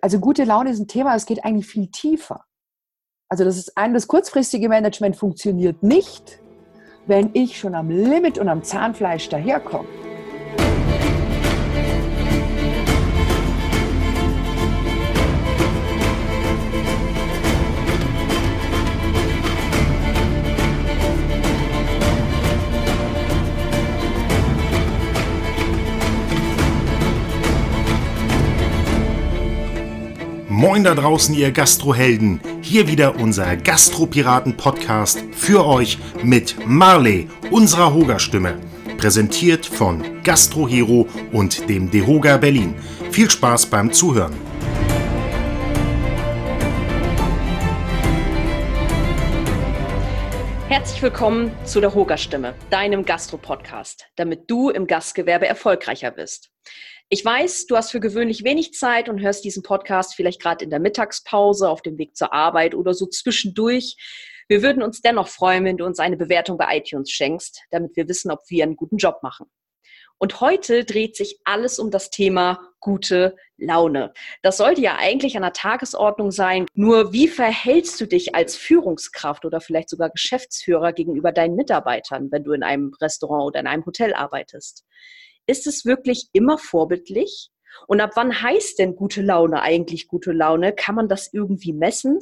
Also gute Laune ist ein Thema, es geht eigentlich viel tiefer. Also das ist ein, das kurzfristige Management funktioniert nicht, wenn ich schon am Limit und am Zahnfleisch daherkomme. Moin da draußen, ihr Gastrohelden. Hier wieder unser Gastropiraten-Podcast für euch mit Marley, unserer Hoga-Stimme. Präsentiert von Gastrohero und dem Dehoga Berlin. Viel Spaß beim Zuhören. Herzlich willkommen zu der Hoga-Stimme, deinem Gastro-Podcast, damit du im Gastgewerbe erfolgreicher bist. Ich weiß, du hast für gewöhnlich wenig Zeit und hörst diesen Podcast vielleicht gerade in der Mittagspause, auf dem Weg zur Arbeit oder so zwischendurch. Wir würden uns dennoch freuen, wenn du uns eine Bewertung bei iTunes schenkst, damit wir wissen, ob wir einen guten Job machen. Und heute dreht sich alles um das Thema gute Laune. Das sollte ja eigentlich an der Tagesordnung sein. Nur wie verhältst du dich als Führungskraft oder vielleicht sogar Geschäftsführer gegenüber deinen Mitarbeitern, wenn du in einem Restaurant oder in einem Hotel arbeitest? Ist es wirklich immer vorbildlich? Und ab wann heißt denn gute Laune eigentlich gute Laune? Kann man das irgendwie messen?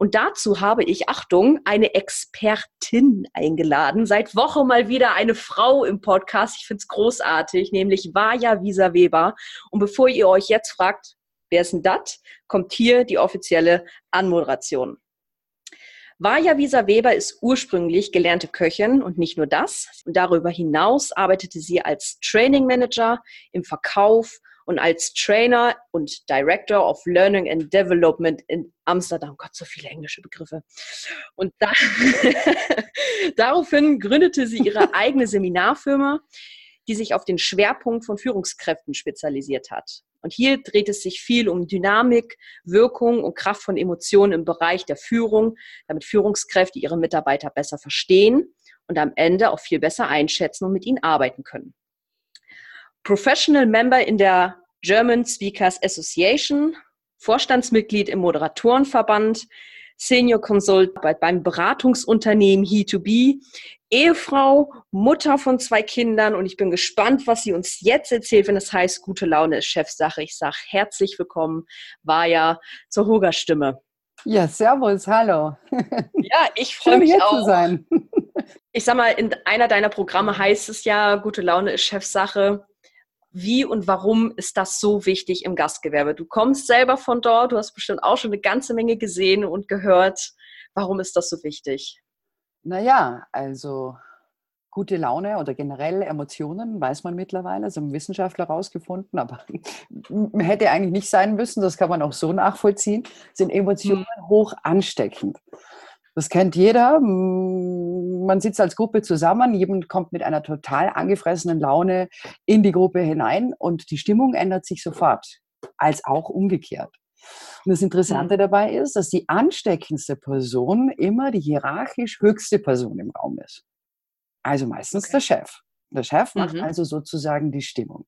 Und dazu habe ich, Achtung, eine Expertin eingeladen. Seit Woche mal wieder eine Frau im Podcast. Ich finde es großartig, nämlich Vaja Visa Weber. Und bevor ihr euch jetzt fragt, wer ist denn das, kommt hier die offizielle Anmoderation. Vaja Wieser Weber ist ursprünglich gelernte Köchin und nicht nur das. Darüber hinaus arbeitete sie als Training Manager im Verkauf und als Trainer und Director of Learning and Development in Amsterdam. Gott, so viele englische Begriffe. Und da daraufhin gründete sie ihre eigene Seminarfirma, die sich auf den Schwerpunkt von Führungskräften spezialisiert hat. Und hier dreht es sich viel um Dynamik, Wirkung und Kraft von Emotionen im Bereich der Führung, damit Führungskräfte ihre Mitarbeiter besser verstehen und am Ende auch viel besser einschätzen und mit ihnen arbeiten können. Professional Member in der German Speakers Association, Vorstandsmitglied im Moderatorenverband, Senior Consult beim Beratungsunternehmen He2B, Ehefrau, Mutter von zwei Kindern und ich bin gespannt, was sie uns jetzt erzählt, wenn es heißt, gute Laune ist Chefsache. Ich sage herzlich willkommen, war ja zur Hoga-Stimme. Ja, servus, hallo. Ja, ich freue mich auch. Zu sein. Ich sag mal, in einer deiner Programme heißt es ja, gute Laune ist Chefsache. Wie und warum ist das so wichtig im Gastgewerbe? Du kommst selber von dort, du hast bestimmt auch schon eine ganze Menge gesehen und gehört. Warum ist das so wichtig? Naja, also gute Laune oder generell Emotionen, weiß man mittlerweile, das haben Wissenschaftler herausgefunden, aber hätte eigentlich nicht sein müssen, das kann man auch so nachvollziehen, sind Emotionen mhm. hoch ansteckend. Das kennt jeder. Man sitzt als Gruppe zusammen, jemand kommt mit einer total angefressenen Laune in die Gruppe hinein und die Stimmung ändert sich sofort, als auch umgekehrt. Und das Interessante mhm. dabei ist, dass die ansteckendste Person immer die hierarchisch höchste Person im Raum ist. Also meistens okay. der Chef. Der Chef macht mhm. also sozusagen die Stimmung.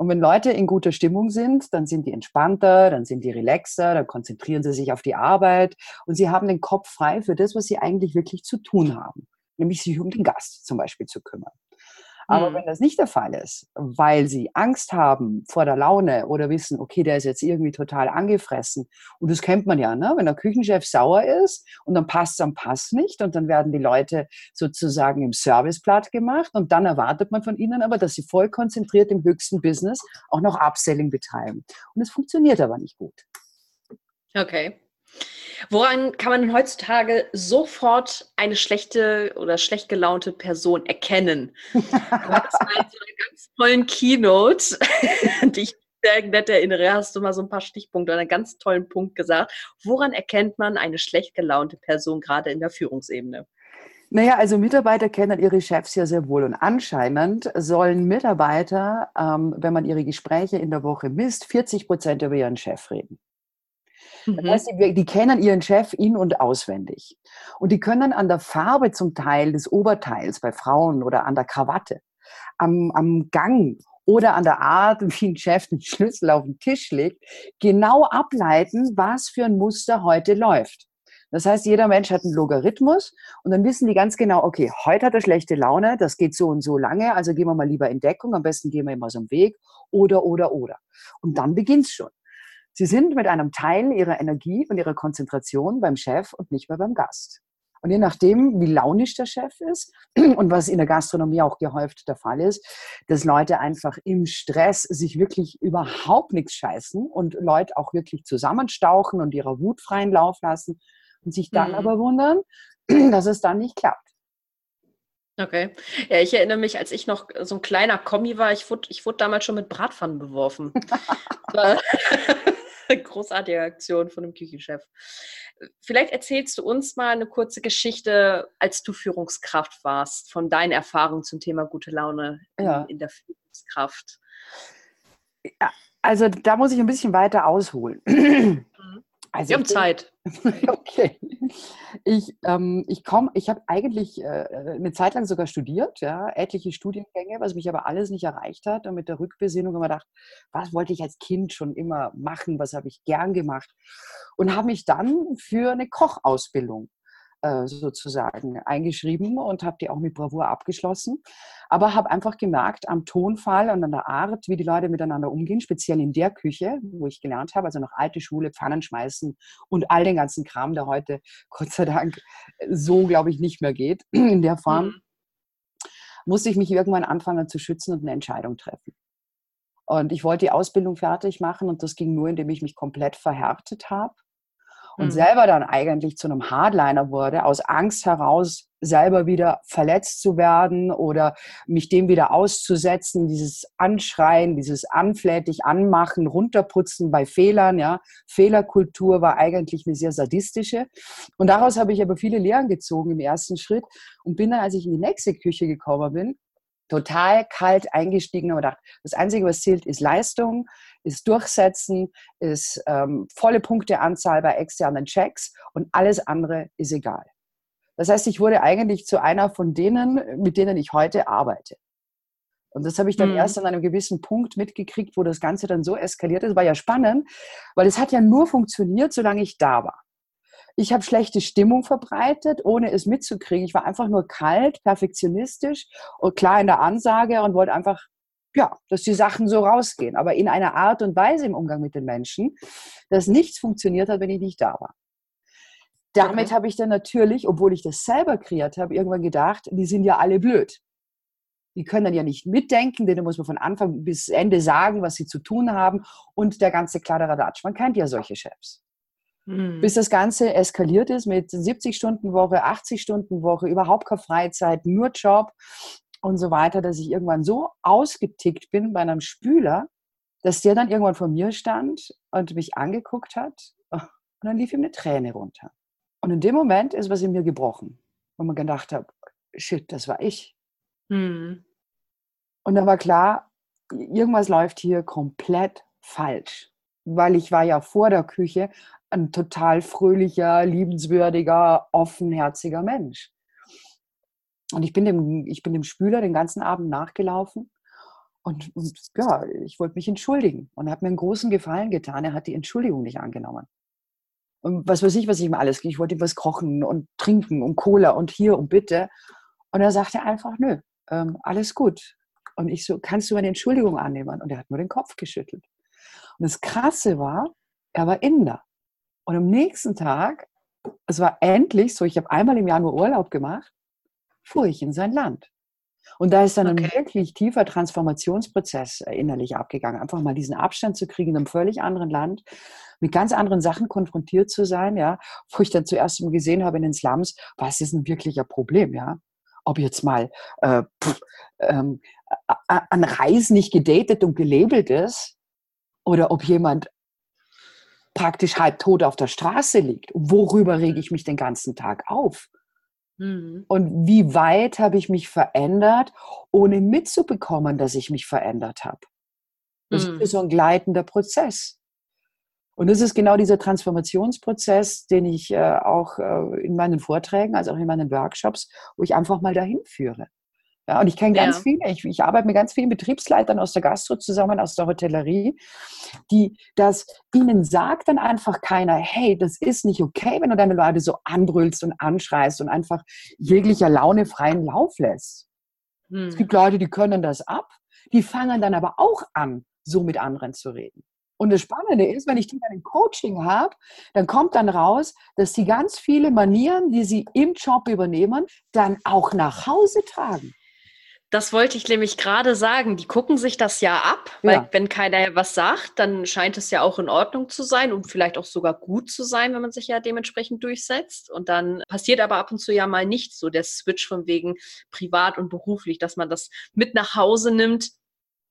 Und wenn Leute in guter Stimmung sind, dann sind die entspannter, dann sind die relaxer, dann konzentrieren sie sich auf die Arbeit und sie haben den Kopf frei für das, was sie eigentlich wirklich zu tun haben, nämlich sich um den Gast zum Beispiel zu kümmern. Aber mhm. wenn das nicht der Fall ist, weil sie Angst haben vor der Laune oder wissen, okay, der ist jetzt irgendwie total angefressen. Und das kennt man ja, ne? wenn der Küchenchef sauer ist und dann passt es am Pass nicht und dann werden die Leute sozusagen im Service platt gemacht und dann erwartet man von ihnen aber, dass sie voll konzentriert im höchsten Business auch noch Upselling betreiben. Und es funktioniert aber nicht gut. Okay. Woran kann man heutzutage sofort eine schlechte oder schlecht gelaunte Person erkennen? Du hast mal so einen ganz tollen Keynote, die ich sehr nett erinnere, hast du mal so ein paar Stichpunkte oder einen ganz tollen Punkt gesagt. Woran erkennt man eine schlecht gelaunte Person gerade in der Führungsebene? Naja, also Mitarbeiter kennen ihre Chefs ja sehr wohl und anscheinend sollen Mitarbeiter, ähm, wenn man ihre Gespräche in der Woche misst, 40 Prozent über ihren Chef reden. Das mhm. heißt, die, die, kennen ihren Chef in- und auswendig. Und die können an der Farbe zum Teil des Oberteils bei Frauen oder an der Krawatte, am, am Gang oder an der Art, wie ein Chef den Schlüssel auf den Tisch legt, genau ableiten, was für ein Muster heute läuft. Das heißt, jeder Mensch hat einen Logarithmus und dann wissen die ganz genau, okay, heute hat er schlechte Laune, das geht so und so lange, also gehen wir mal lieber in Deckung, am besten gehen wir immer so einen Weg oder, oder, oder. Und dann beginnt's schon. Sie sind mit einem Teil ihrer Energie und ihrer Konzentration beim Chef und nicht mehr beim Gast. Und je nachdem, wie launisch der Chef ist und was in der Gastronomie auch gehäuft der Fall ist, dass Leute einfach im Stress sich wirklich überhaupt nichts scheißen und Leute auch wirklich zusammenstauchen und ihrer Wut freien Lauf lassen und sich dann mhm. aber wundern, dass es dann nicht klappt. Okay. Ja, ich erinnere mich, als ich noch so ein kleiner Kommi war, ich wurde, ich wurde damals schon mit Bratpfannen beworfen. Großartige Aktion von dem Küchenchef. Vielleicht erzählst du uns mal eine kurze Geschichte, als du Führungskraft warst, von deinen Erfahrungen zum Thema gute Laune ja. in, in, der Führungskraft. Ja, also da muss ich ein bisschen weiter ausholen. Also Wir haben Zeit. okay. Ich, ähm, ich komme, ich habe eigentlich äh, eine Zeit lang sogar studiert, ja, etliche Studiengänge, was mich aber alles nicht erreicht hat. Und mit der Rückbesinnung immer gedacht, was wollte ich als Kind schon immer machen, was habe ich gern gemacht. Und habe mich dann für eine Kochausbildung äh, sozusagen eingeschrieben und habe die auch mit Bravour abgeschlossen. Aber habe einfach gemerkt am Tonfall und an der Art, wie die Leute miteinander umgehen, speziell in der Küche, wo ich gelernt habe, also noch alte Schule, Pfannen schmeißen und all den ganzen Kram, der heute Gott sei Dank so, glaube ich, nicht mehr geht in der Form, mhm. musste ich mich irgendwann anfangen zu schützen und eine Entscheidung treffen. Und ich wollte die Ausbildung fertig machen und das ging nur, indem ich mich komplett verhärtet habe und mhm. selber dann eigentlich zu einem Hardliner wurde, aus Angst heraus selber wieder verletzt zu werden oder mich dem wieder auszusetzen, dieses Anschreien, dieses anflätig anmachen, runterputzen bei Fehlern, ja. Fehlerkultur war eigentlich eine sehr sadistische. Und daraus habe ich aber viele Lehren gezogen im ersten Schritt und bin dann, als ich in die nächste Küche gekommen bin, total kalt eingestiegen und gedacht, das Einzige, was zählt, ist Leistung, ist Durchsetzen, ist ähm, volle Punkteanzahl bei externen Checks und alles andere ist egal. Das heißt, ich wurde eigentlich zu einer von denen, mit denen ich heute arbeite. Und das habe ich dann mhm. erst an einem gewissen Punkt mitgekriegt, wo das Ganze dann so eskaliert ist. War ja spannend, weil es hat ja nur funktioniert, solange ich da war. Ich habe schlechte Stimmung verbreitet, ohne es mitzukriegen. Ich war einfach nur kalt, perfektionistisch und klar in der Ansage und wollte einfach, ja, dass die Sachen so rausgehen. Aber in einer Art und Weise im Umgang mit den Menschen, dass nichts funktioniert hat, wenn ich nicht da war. Damit okay. habe ich dann natürlich, obwohl ich das selber kreiert habe, irgendwann gedacht, die sind ja alle blöd. Die können dann ja nicht mitdenken, denen muss man von Anfang bis Ende sagen, was sie zu tun haben und der ganze Kladderadatsch. Man kennt ja solche Chefs. Mhm. Bis das Ganze eskaliert ist mit 70-Stunden-Woche, 80-Stunden-Woche, überhaupt keine Freizeit, nur Job und so weiter, dass ich irgendwann so ausgetickt bin bei einem Spüler, dass der dann irgendwann vor mir stand und mich angeguckt hat und dann lief ihm eine Träne runter. Und in dem Moment ist was in mir gebrochen, wo man gedacht hat, shit, das war ich. Mhm. Und dann war klar, irgendwas läuft hier komplett falsch. Weil ich war ja vor der Küche ein total fröhlicher, liebenswürdiger, offenherziger Mensch. Und ich bin dem, ich bin dem Spüler den ganzen Abend nachgelaufen und, und ja, ich wollte mich entschuldigen und er hat mir einen großen Gefallen getan. Er hat die Entschuldigung nicht angenommen. Und was weiß ich, was ich ihm alles, ich wollte ihm was kochen und trinken und Cola und hier und bitte. Und er sagte einfach, nö, ähm, alles gut. Und ich so, kannst du meine Entschuldigung annehmen? Und er hat nur den Kopf geschüttelt. Und das Krasse war, er war Inder. Und am nächsten Tag, es war endlich so, ich habe einmal im Jahr nur Urlaub gemacht, fuhr ich in sein Land. Und da ist dann okay. ein wirklich tiefer Transformationsprozess äh, innerlich abgegangen. Einfach mal diesen Abstand zu kriegen in einem völlig anderen Land, mit ganz anderen Sachen konfrontiert zu sein, ja, wo ich dann zuerst mal gesehen habe in den Slums, was ist ein wirklicher Problem, ja. Ob jetzt mal äh, pff, ähm, an Reis nicht gedatet und gelabelt ist, oder ob jemand praktisch halb tot auf der Straße liegt. Worüber rege ich mich den ganzen Tag auf? Mhm. Und wie weit habe ich mich verändert, ohne mitzubekommen, dass ich mich verändert habe? Das mhm. ist so ein gleitender Prozess. Und das ist genau dieser Transformationsprozess, den ich äh, auch äh, in meinen Vorträgen, also auch in meinen Workshops, wo ich einfach mal dahin führe. Ja, und ich kenne ganz ja. viele, ich, ich, arbeite mit ganz vielen Betriebsleitern aus der Gastro zusammen, aus der Hotellerie, die das, ihnen sagt dann einfach keiner, hey, das ist nicht okay, wenn du deine Leute so anbrüllst und anschreist und einfach jeglicher Laune freien Lauf lässt. Hm. Es gibt Leute, die können das ab, die fangen dann aber auch an, so mit anderen zu reden. Und das Spannende ist, wenn ich die dann im Coaching habe, dann kommt dann raus, dass sie ganz viele Manieren, die sie im Job übernehmen, dann auch nach Hause tragen. Das wollte ich nämlich gerade sagen. Die gucken sich das ja ab, weil ja. wenn keiner was sagt, dann scheint es ja auch in Ordnung zu sein und vielleicht auch sogar gut zu sein, wenn man sich ja dementsprechend durchsetzt. Und dann passiert aber ab und zu ja mal nicht so der Switch von wegen privat und beruflich, dass man das mit nach Hause nimmt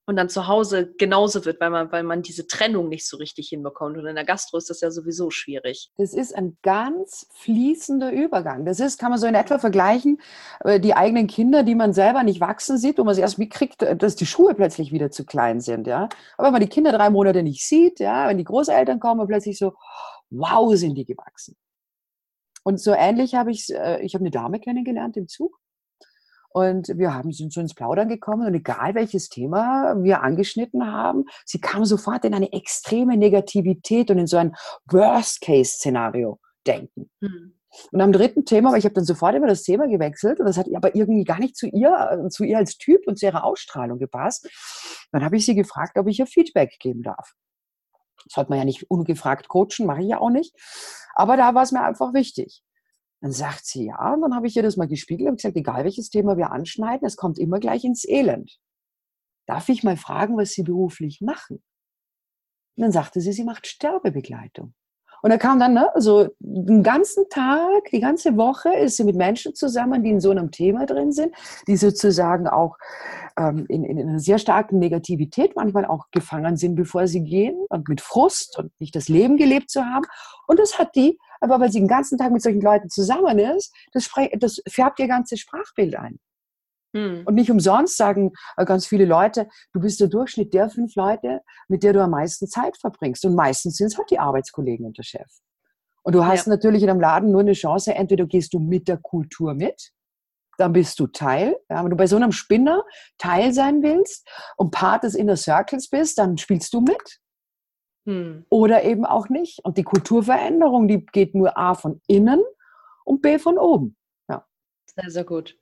und dann zu Hause genauso wird, weil man, weil man diese Trennung nicht so richtig hinbekommt. Und in der Gastro ist das ja sowieso schwierig. Das ist ein ganz fließender Übergang. Das ist, kann man so in etwa vergleichen, äh, die eigenen Kinder, die man selber nicht wachsen sieht, wo man sie erst mitkriegt, äh, dass die Schuhe plötzlich wieder zu klein sind. Ja? Aber wenn man die Kinder drei Monate nicht sieht, ja, wenn die Großeltern kommen, plötzlich so, wow, sind die gewachsen. Und so ähnlich habe ich, äh, ich habe eine Dame kennengelernt im Zug und wir haben, sind so ins Plaudern gekommen und egal welches Thema wir angeschnitten haben, sie kam sofort in eine extreme Negativität und in so ein Worst-Case-Szenario denken. Hm. Und am dritten Thema, weil ich habe dann sofort immer das Thema gewechselt und das hat aber irgendwie gar nicht zu ihr, zu ihr als Typ und zu ihrer Ausstrahlung gepasst. Dann habe ich sie gefragt, ob ich ihr Feedback geben darf. Das sollte man ja nicht ungefragt coachen, mache ich ja auch nicht. Aber da war es mir einfach wichtig. Dann sagt sie, ja, und dann habe ich ihr das mal gespiegelt und gesagt, egal welches Thema wir anschneiden, es kommt immer gleich ins Elend. Darf ich mal fragen, was Sie beruflich machen? Und dann sagte sie, sie macht Sterbebegleitung. Und er kam dann, ne, so den ganzen Tag, die ganze Woche ist sie mit Menschen zusammen, die in so einem Thema drin sind, die sozusagen auch ähm, in, in einer sehr starken Negativität manchmal auch gefangen sind, bevor sie gehen und mit Frust und nicht das Leben gelebt zu haben. Und das hat die aber weil sie den ganzen Tag mit solchen Leuten zusammen ist, das, das färbt ihr ganzes Sprachbild ein. Hm. Und nicht umsonst sagen äh, ganz viele Leute, du bist der Durchschnitt der fünf Leute, mit der du am meisten Zeit verbringst. Und meistens sind es halt die Arbeitskollegen und der Chef. Und du hast ja. natürlich in einem Laden nur eine Chance, entweder gehst du mit der Kultur mit, dann bist du Teil. Ja, wenn du bei so einem Spinner Teil sein willst und Part des Inner Circles bist, dann spielst du mit. Hm. Oder eben auch nicht. Und die Kulturveränderung, die geht nur A von innen und B von oben. Ja. Sehr, sehr gut.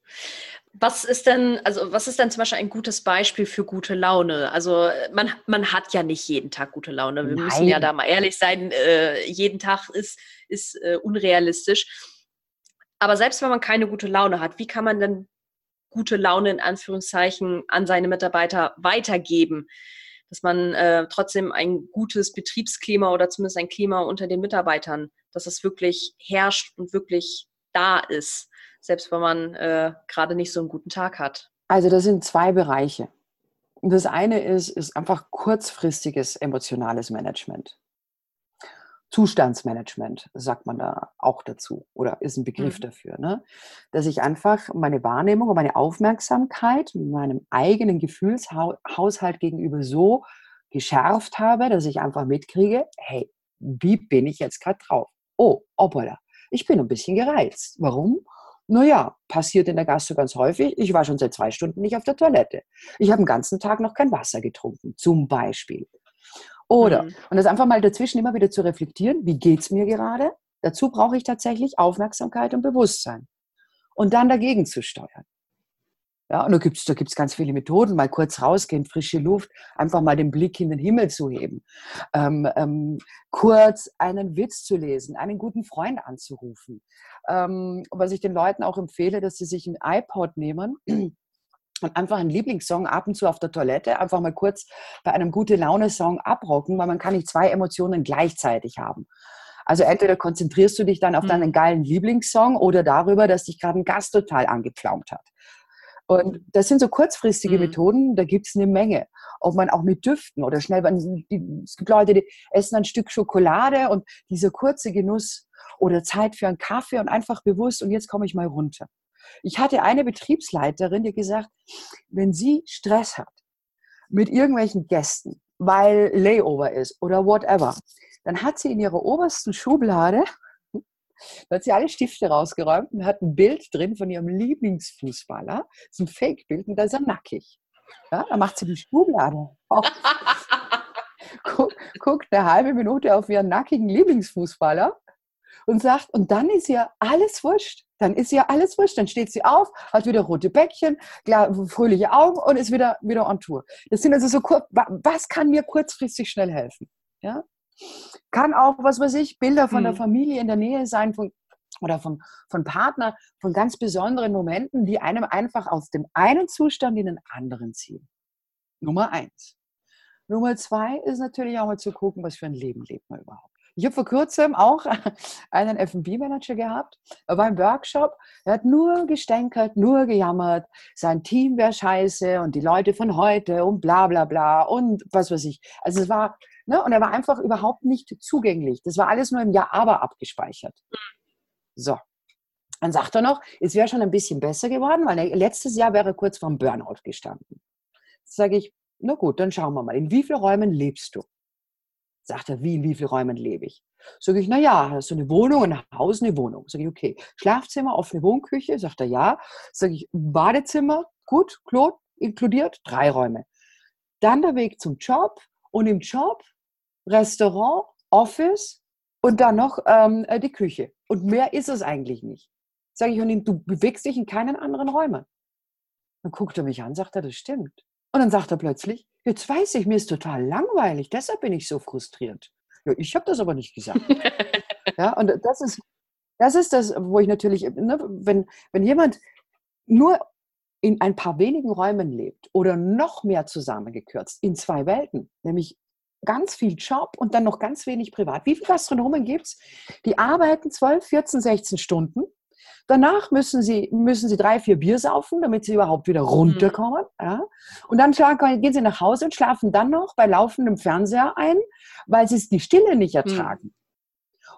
Was ist denn, also was ist denn zum Beispiel ein gutes Beispiel für gute Laune? Also man, man hat ja nicht jeden Tag gute Laune. Wir Nein. müssen ja da mal ehrlich sein, äh, jeden Tag ist, ist äh, unrealistisch. Aber selbst wenn man keine gute Laune hat, wie kann man denn gute Laune in Anführungszeichen an seine Mitarbeiter weitergeben? Dass man äh, trotzdem ein gutes Betriebsklima oder zumindest ein Klima unter den Mitarbeitern, dass es wirklich herrscht und wirklich da ist, selbst wenn man äh, gerade nicht so einen guten Tag hat. Also das sind zwei Bereiche. Das eine ist, ist einfach kurzfristiges emotionales Management. Zustandsmanagement, sagt man da auch dazu oder ist ein Begriff mhm. dafür, ne? dass ich einfach meine Wahrnehmung und meine Aufmerksamkeit meinem eigenen Gefühlshaushalt gegenüber so geschärft habe, dass ich einfach mitkriege, hey, wie bin ich jetzt gerade drauf? Oh, hoppala, ich bin ein bisschen gereizt. Warum? Naja, passiert in der Gastro ganz häufig. Ich war schon seit zwei Stunden nicht auf der Toilette. Ich habe den ganzen Tag noch kein Wasser getrunken, zum Beispiel. Oder, mhm. und das einfach mal dazwischen immer wieder zu reflektieren, wie geht es mir gerade? Dazu brauche ich tatsächlich Aufmerksamkeit und Bewusstsein. Und dann dagegen zu steuern. Ja, und da gibt es da gibt's ganz viele Methoden, mal kurz rausgehen, frische Luft, einfach mal den Blick in den Himmel zu heben, ähm, ähm, kurz einen Witz zu lesen, einen guten Freund anzurufen. Ähm, was ich den Leuten auch empfehle, dass sie sich ein iPod nehmen und einfach einen Lieblingssong ab und zu auf der Toilette einfach mal kurz bei einem gute Laune Song abrocken, weil man kann nicht zwei Emotionen gleichzeitig haben. Also entweder konzentrierst du dich dann auf mhm. deinen geilen Lieblingssong oder darüber, dass dich gerade ein Gast total angepflaumt hat. Und das sind so kurzfristige mhm. Methoden, da gibt es eine Menge. Ob man auch mit Düften oder schnell, es gibt Leute, die essen ein Stück Schokolade und dieser kurze Genuss oder Zeit für einen Kaffee und einfach bewusst und jetzt komme ich mal runter. Ich hatte eine Betriebsleiterin, die gesagt, wenn sie Stress hat mit irgendwelchen Gästen, weil Layover ist oder whatever, dann hat sie in ihrer obersten Schublade Da hat sie alle Stifte rausgeräumt und hat ein Bild drin von ihrem Lieblingsfußballer. Das ist ein Fake-Bild und da ist er nackig. Ja, da macht sie die Schublade auf. guckt eine halbe Minute auf ihren nackigen Lieblingsfußballer und sagt, und dann ist ihr alles wurscht. Dann ist ihr alles wurscht. Dann steht sie auf, hat wieder rote Bäckchen, klar, fröhliche Augen und ist wieder, wieder on Tour. Das sind also so kurz, was kann mir kurzfristig schnell helfen? Ja? Kann auch, was weiß ich, Bilder von hm. der Familie in der Nähe sein, von, oder von, von Partner, von ganz besonderen Momenten, die einem einfach aus dem einen Zustand in den anderen ziehen. Nummer eins. Nummer zwei ist natürlich auch mal zu gucken, was für ein Leben lebt man überhaupt. Ich habe vor kurzem auch einen FB-Manager gehabt. Er war im Workshop. Er hat nur gestänkert, nur gejammert. Sein Team wäre scheiße und die Leute von heute und bla bla bla und was weiß ich. Also es war, ne, und er war einfach überhaupt nicht zugänglich. Das war alles nur im Ja-Aber abgespeichert. So. Dann sagt er noch, es wäre schon ein bisschen besser geworden, weil letztes Jahr wäre er kurz vorm Burnout gestanden. Sage ich, na gut, dann schauen wir mal. In wie vielen Räumen lebst du? Sagt er, wie, in wie vielen Räumen lebe ich? Sag ich, na ja, hast du eine Wohnung, ein Haus, eine Wohnung? Sag ich, okay. Schlafzimmer, offene Wohnküche? Sagt er, ja. Sag ich, Badezimmer, gut, Klo, inkludiert, drei Räume. Dann der Weg zum Job und im Job Restaurant, Office und dann noch ähm, äh, die Küche. Und mehr ist es eigentlich nicht. Sag ich, und du bewegst dich in keinen anderen Räumen. Dann guckt er mich an, sagt er, das stimmt. Und dann sagt er plötzlich, jetzt weiß ich, mir ist total langweilig, deshalb bin ich so frustriert. Ja, ich habe das aber nicht gesagt. ja, und das ist, das ist das, wo ich natürlich, ne, wenn, wenn jemand nur in ein paar wenigen Räumen lebt oder noch mehr zusammengekürzt in zwei Welten, nämlich ganz viel Job und dann noch ganz wenig privat. Wie viele Gastronomen gibt es? Die arbeiten 12, 14, 16 Stunden Danach müssen sie, müssen sie drei, vier Bier saufen, damit sie überhaupt wieder runterkommen. Mhm. Ja? Und dann gehen sie nach Hause und schlafen dann noch bei laufendem Fernseher ein, weil sie die Stille nicht mhm. ertragen. Mhm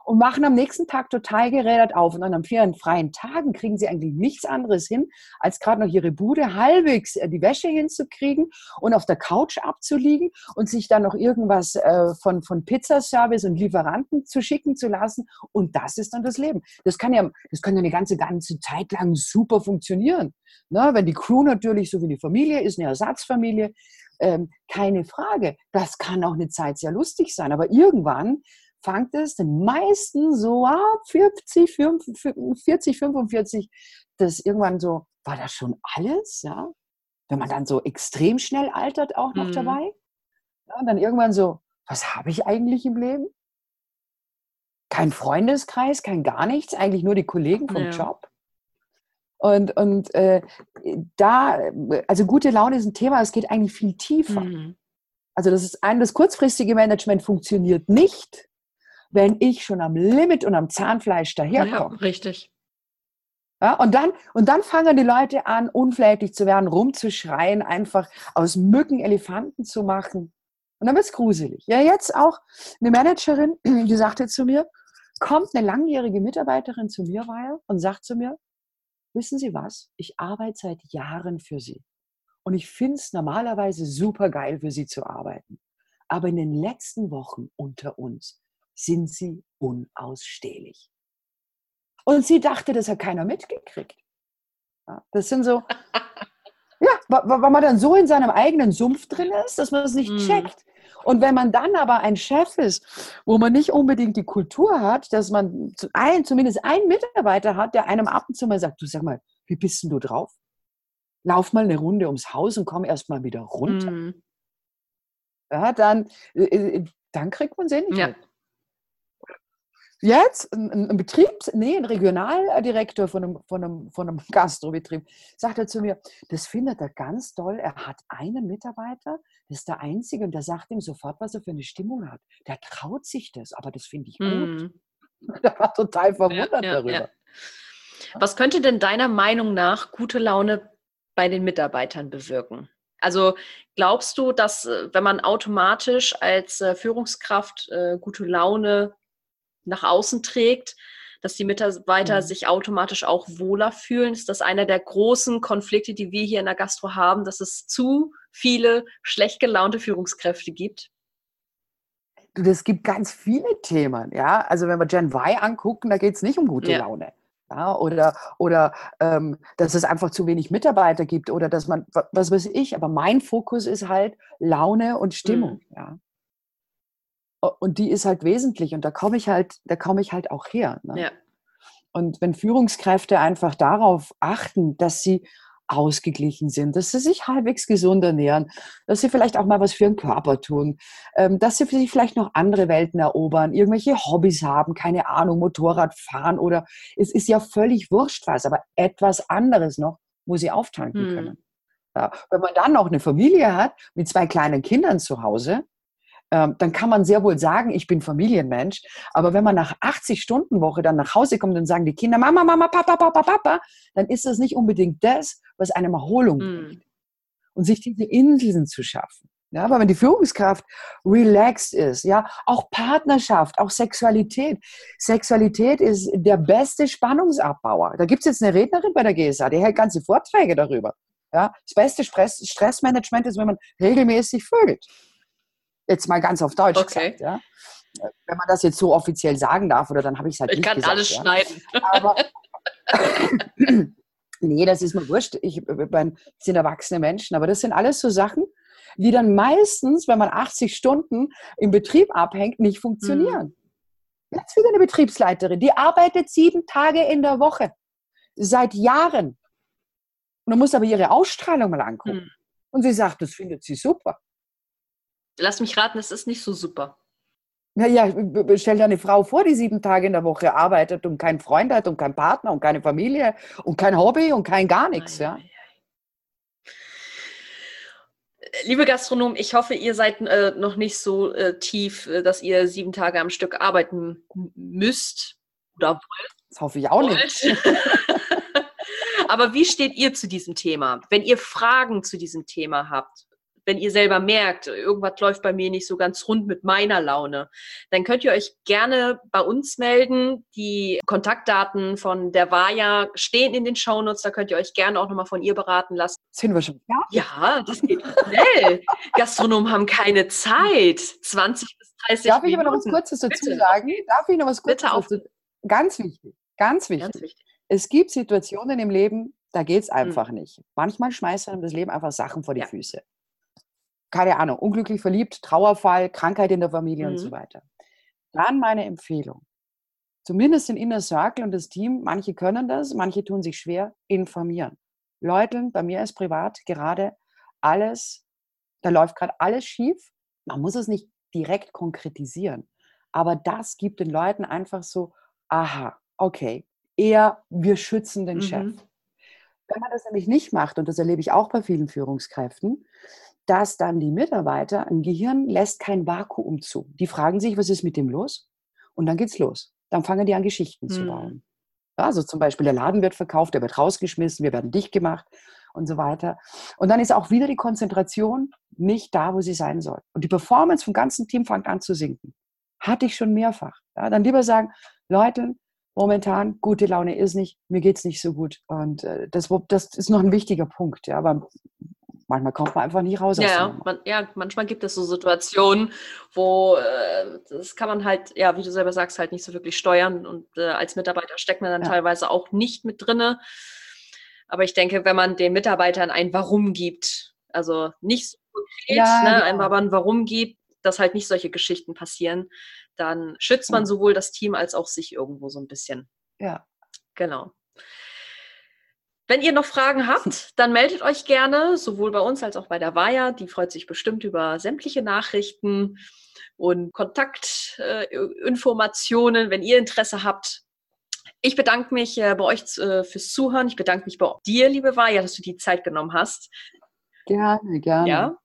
und machen am nächsten Tag total gerädert auf. Und dann an vielen freien Tagen kriegen sie eigentlich nichts anderes hin, als gerade noch ihre Bude halbwegs äh, die Wäsche hinzukriegen und auf der Couch abzuliegen und sich dann noch irgendwas äh, von, von Pizzaservice und Lieferanten zu schicken zu lassen. Und das ist dann das Leben. Das kann ja, das kann ja eine ganze, ganze Zeit lang super funktionieren. Ne? Wenn die Crew natürlich so wie die Familie ist, eine Ersatzfamilie, ähm, keine Frage. Das kann auch eine Zeit sehr lustig sein. Aber irgendwann fängt es den meisten so ab 40, 40, 45, das irgendwann so, war das schon alles? Ja? Wenn man dann so extrem schnell altert auch noch mhm. dabei. Ja, und dann irgendwann so, was habe ich eigentlich im Leben? Kein Freundeskreis, kein gar nichts, eigentlich nur die Kollegen vom ja. Job. Und, und äh, da, also gute Laune ist ein Thema, es geht eigentlich viel tiefer. Mhm. Also das ist ein, das kurzfristige Management funktioniert nicht, wenn ich schon am Limit und am Zahnfleisch daherkomme. Ja, richtig. Ja, und, dann, und dann fangen die Leute an, unflätig zu werden, rumzuschreien, einfach aus Mücken Elefanten zu machen. Und dann wird es gruselig. Ja, jetzt auch eine Managerin, die sagte zu mir, kommt eine langjährige Mitarbeiterin zu mir weil, und sagt zu mir, wissen Sie was, ich arbeite seit Jahren für Sie. Und ich finde es normalerweise super geil, für Sie zu arbeiten. Aber in den letzten Wochen unter uns sind sie unausstehlich. Und sie dachte, das hat keiner mitgekriegt. Das sind so, ja, weil man dann so in seinem eigenen Sumpf drin ist, dass man es nicht mhm. checkt. Und wenn man dann aber ein Chef ist, wo man nicht unbedingt die Kultur hat, dass man ein, zumindest einen Mitarbeiter hat, der einem ab und zu mal sagt, du sag mal, wie bist denn du drauf? Lauf mal eine Runde ums Haus und komm erst mal wieder runter. Mhm. Ja, dann, äh, äh, dann kriegt man sie nicht ja. mit. Jetzt ein, ein Betriebs-, nee, ein Regionaldirektor von einem, von einem, von einem Gastrobetrieb sagte zu mir, das findet er ganz toll. Er hat einen Mitarbeiter, das ist der einzige und der sagt ihm sofort, was er für eine Stimmung hat. Der traut sich das, aber das finde ich gut. Mhm. Der war total verwundert ja, ja, darüber. Ja. Was könnte denn deiner Meinung nach gute Laune bei den Mitarbeitern bewirken? Also glaubst du, dass äh, wenn man automatisch als äh, Führungskraft äh, gute Laune nach außen trägt, dass die Mitarbeiter mhm. sich automatisch auch wohler fühlen. Ist das einer der großen Konflikte, die wir hier in der Gastro haben, dass es zu viele schlecht gelaunte Führungskräfte gibt? Du, das gibt ganz viele Themen, ja. Also wenn wir Gen Y angucken, da geht es nicht um gute Ja. Laune. Ja, oder oder ähm, dass es einfach zu wenig Mitarbeiter gibt oder dass man, wa- was weiß ich, aber mein Fokus ist halt Laune und Stimmung, Mhm. ja. Und die ist halt wesentlich und da komme ich halt, da komme ich halt auch her. Ne? Ja. Und wenn Führungskräfte einfach darauf achten, dass sie ausgeglichen sind, dass sie sich halbwegs gesund ernähren, dass sie vielleicht auch mal was für ihren Körper tun, ähm, dass sie sich vielleicht noch andere Welten erobern, irgendwelche Hobbys haben, keine Ahnung, Motorrad fahren oder es ist ja völlig wurscht was, aber etwas anderes noch, wo sie auftanken Hm. können. Ja, wenn man dann noch eine Familie hat mit zwei kleinen Kindern zu Hause, ähm, dann kann man sehr wohl sagen, ich bin Familienmensch. Aber wenn man nach 80-Stunden-Woche dann nach Hause kommt und sagen die Kinder, Mama, Mama, Papa, Papa, Papa, dann ist das nicht unbedingt das, was einem Erholung bringt. Mhm. Und sich diese Inseln zu schaffen. Ja, aber wenn die Führungskraft relaxed ist, ja, auch Partnerschaft, auch Sexualität. Sexualität ist der beste Spannungsabbauer. Da gibt es jetzt eine Rednerin bei der GSA, die hält ganze Vorträge darüber. Ja, das beste Stress, Stressmanagement ist, wenn man regelmäßig vögelt. Jetzt mal ganz auf Deutsch Okay. gesagt. Ja. Wenn man das jetzt so offiziell sagen darf, oder dann habe ich es halt Ich nicht kann gesagt. alles ja. schneiden. Aber nee, das ist mir wurscht. Ich meine, das sind erwachsene Menschen, aber das sind alles so Sachen, die dann meistens, wenn man 80 Stunden im Betrieb abhängt, nicht funktionieren. Jetzt wieder eine Betriebsleiterin, die arbeitet sieben Tage in der Woche. Seit Jahren. Und man muss aber ihre Ausstrahlung mal angucken. Hm. Und sie sagt, das findet sie super. Lass mich raten, es ist nicht so super. Naja, stell dir eine Frau vor, die sieben Tage in der Woche arbeitet und keinen Freund hat und keinen Partner und keine Familie und kein Hobby und kein gar nichts. Ja? Liebe Gastronomen, ich hoffe, ihr seid äh, noch nicht so äh, tief, äh, dass ihr sieben Tage am Stück arbeiten müsst oder Das hoffe ich auch nicht. wollt. Aber wie steht ihr zu diesem Thema? Wenn ihr Fragen zu diesem Thema habt, wenn ihr selber merkt, irgendwas läuft bei mir nicht so ganz rund mit meiner Laune, dann könnt ihr euch gerne bei uns melden. Die Kontaktdaten von der Vaja stehen in den Shownotes. Da könnt ihr euch gerne auch nochmal von ihr beraten lassen. Sind wir schon fertig? Ja, das geht schnell. Gastronomen haben keine Zeit. 20 bis 30 Darf ich aber noch was Minuten. Kurzes dazu Bitte. sagen? Darf ich noch was Kurzes Bitte auf- dazu? Ganz wichtig, ganz wichtig. Ganz wichtig. Es gibt Situationen im Leben, da geht es einfach nicht. Manchmal schmeißt einem das Leben einfach Sachen vor die. Ja. Füße. Keine Ahnung, unglücklich verliebt, Trauerfall, Krankheit in der Familie und Mhm. so weiter. Dann meine Empfehlung. Zumindest den Inner Circle und das Team, manche können das, manche tun sich schwer, informieren. Leute, bei mir ist privat gerade alles, da läuft gerade alles schief. Man muss es nicht direkt konkretisieren, aber das gibt den Leuten einfach so, aha, okay, eher wir schützen den Chef. Mhm. Wenn man das nämlich nicht macht, und das erlebe ich auch bei vielen Führungskräften, dass dann die Mitarbeiter, ein Gehirn lässt kein Vakuum zu. Die fragen sich, was ist mit dem los? Und dann geht's los. Dann fangen die an, Geschichten zu Hm. bauen. Ja, also zum Beispiel, der Laden wird verkauft, der wird rausgeschmissen, wir werden dicht gemacht und so weiter. Und dann ist auch wieder die Konzentration nicht da, wo sie sein soll. Und die Performance vom ganzen Team fängt an zu sinken. Hatte ich schon mehrfach. Ja, dann lieber sagen, Leute, momentan gute Laune ist nicht, mir geht's nicht so gut. Und äh, das, das ist noch ein wichtiger Punkt. Ja, aber manchmal kommt man einfach nicht raus Ja, man, ja, manchmal gibt es so Situationen, wo äh, das kann man halt, ja, wie du selber sagst, halt nicht so wirklich steuern. Und äh, als Mitarbeiter steckt man dann Ja. teilweise auch nicht mit drinne. Aber ich denke, wenn man den Mitarbeitern ein Warum gibt, also nicht so konkret, Ja, ne, genau. aber ein Warum gibt, dass halt nicht solche Geschichten passieren, dann schützt man Ja. sowohl das Team als auch sich irgendwo so ein bisschen. Ja. Genau. Wenn ihr noch Fragen habt, dann meldet euch gerne, sowohl bei uns als auch bei der Vaya. Die freut sich bestimmt über sämtliche Nachrichten und Kontaktinformationen, wenn ihr Interesse habt. Ich bedanke mich äh, bei euch äh, fürs Zuhören. Ich bedanke mich bei dir, liebe Vaya, dass du die Zeit genommen hast. Gerne, gerne. Ja,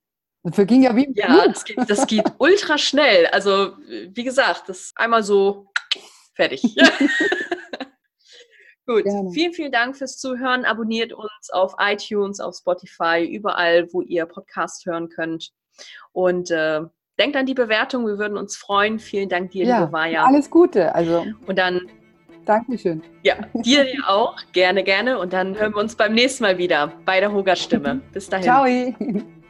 Das verging ja wie im ja das, geht, das geht ultra schnell. Also, wie gesagt, das ist einmal so fertig. Gut, Gerne. vielen, vielen Dank fürs Zuhören. Abonniert uns auf iTunes, auf Spotify, überall, wo ihr Podcast hören könnt. Und äh, denkt an die Bewertung, wir würden uns freuen. Vielen Dank dir, Ja, liebe Vaja. alles Gute. Also, Und dann, Dankeschön. ja, dir auch, gerne, gerne. Und dann hören wir uns beim nächsten Mal wieder bei der Hoga Stimme. Bis dahin. Ciao.